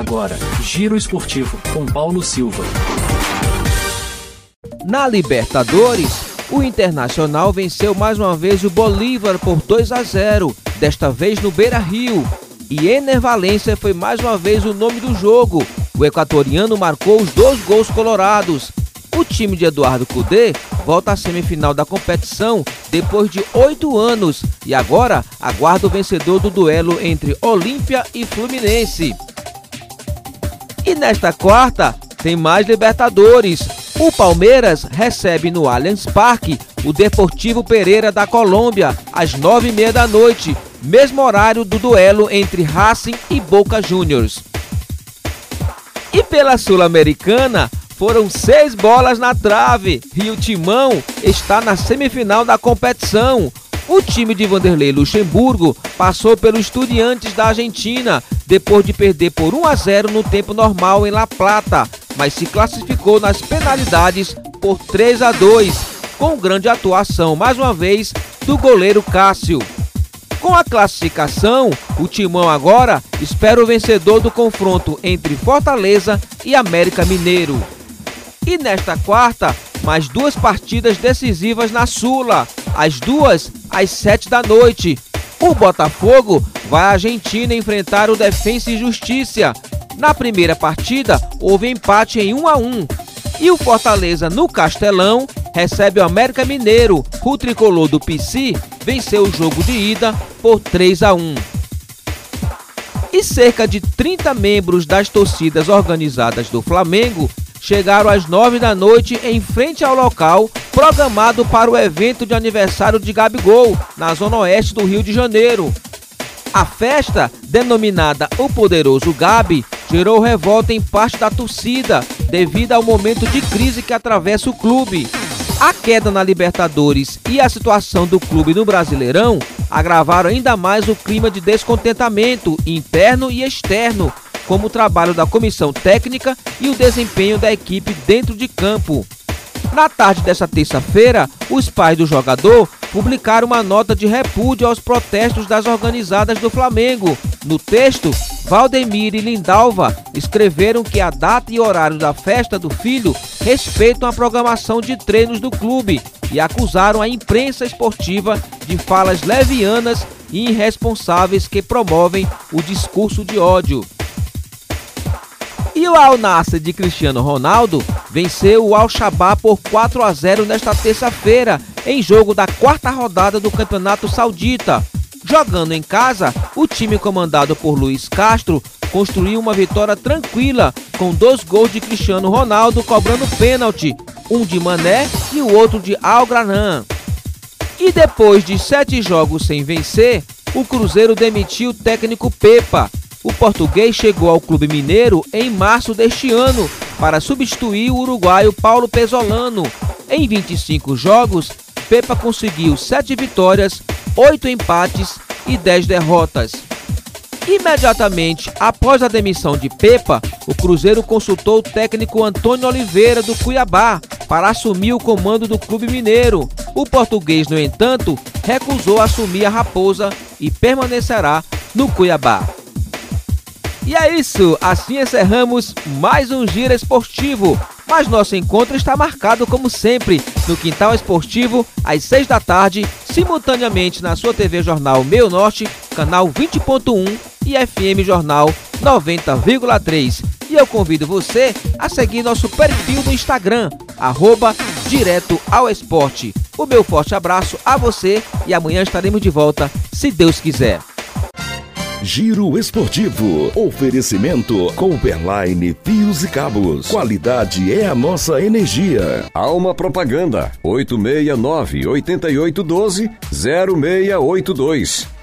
Agora, Giro Esportivo com Paulo Silva. Na Libertadores, o Internacional venceu mais uma vez o Bolívar por 2 a 0, desta vez no Beira Rio. E Ener Valência foi mais uma vez o nome do jogo. O equatoriano marcou os dois gols colorados. O time de Eduardo Cudê volta à semifinal da competição depois de oito anos e agora aguarda o vencedor do duelo entre Olímpia e Fluminense. E nesta quarta tem mais Libertadores. O Palmeiras recebe no Allianz Parque o Deportivo Pereira da Colômbia às nove e meia da noite, mesmo horário do duelo entre Racing e Boca Juniors. E pela Sul-Americana, foram seis bolas na trave e o Timão está na semifinal da competição. O time de Vanderlei Luxemburgo passou pelos Estudiantes da Argentina depois de perder por 1 a 0 no tempo normal em La Plata, mas se classificou nas penalidades por 3 a 2, com grande atuação mais uma vez do goleiro Cássio. Com a classificação, o Timão agora espera o vencedor do confronto entre Fortaleza e América Mineiro. E nesta quarta, mais duas partidas decisivas na Sula, as duas às sete da noite. O Botafogo vai à Argentina enfrentar o Defensa e Justiça. Na primeira partida, houve empate em 1 a 1 e o Fortaleza no Castelão recebe o América Mineiro. O tricolor do PC venceu o jogo de ida por 3 a 1. E cerca de 30 membros das torcidas organizadas do Flamengo chegaram às nove da noite em frente ao local programado para o evento de aniversário de Gabigol, na zona oeste do Rio de Janeiro. A festa, denominada O Poderoso Gabi, gerou revolta em parte da torcida devido ao momento de crise que atravessa o clube. A queda na Libertadores e a situação do clube no Brasileirão agravaram ainda mais o clima de descontentamento interno e externo como o trabalho da comissão técnica e o desempenho da equipe dentro de campo. Na tarde desta terça-feira, os pais do jogador publicaram uma nota de repúdio aos protestos das organizadas do Flamengo. No texto, Valdemir e Lindalva escreveram que a data e horário da festa do filho respeitam a programação de treinos do clube e acusaram a imprensa esportiva de falas levianas e irresponsáveis que promovem o discurso de ódio. E o Al Nassr de Cristiano Ronaldo venceu o Al Shabaab por 4 a 0 nesta terça-feira, em jogo da quarta rodada do Campeonato Saudita. Jogando em casa, o time comandado por Luiz Castro construiu uma vitória tranquila, com dois gols de Cristiano Ronaldo cobrando pênalti, um de Mané e o outro de Al Granan. E depois de sete jogos sem vencer, o Cruzeiro demitiu o técnico Pepa o português chegou ao Clube Mineiro em março deste ano para substituir o uruguaio Paulo Pesolano. Em 25 jogos, Pepa conseguiu 7 vitórias, 8 empates e 10 derrotas. Imediatamente após a demissão de Pepa, o Cruzeiro consultou o técnico Antônio Oliveira do Cuiabá para assumir o comando do Clube Mineiro. O português, no entanto, recusou assumir a raposa e permanecerá no Cuiabá. E é isso, assim encerramos mais um Giro Esportivo. Mas nosso encontro está marcado, como sempre, no Quintal Esportivo, às 6 da tarde, simultaneamente na sua TV Jornal Meu Norte, canal 20.1 e FM Jornal 90,3. E eu convido você a seguir nosso perfil no Instagram, arroba Direto ao Esporte. O meu forte abraço a você e amanhã estaremos de volta, se Deus quiser. Giro Esportivo. Oferecimento Coperline Fios e Cabos. Qualidade é a nossa energia. Alma Propaganda. 869 8812 0682.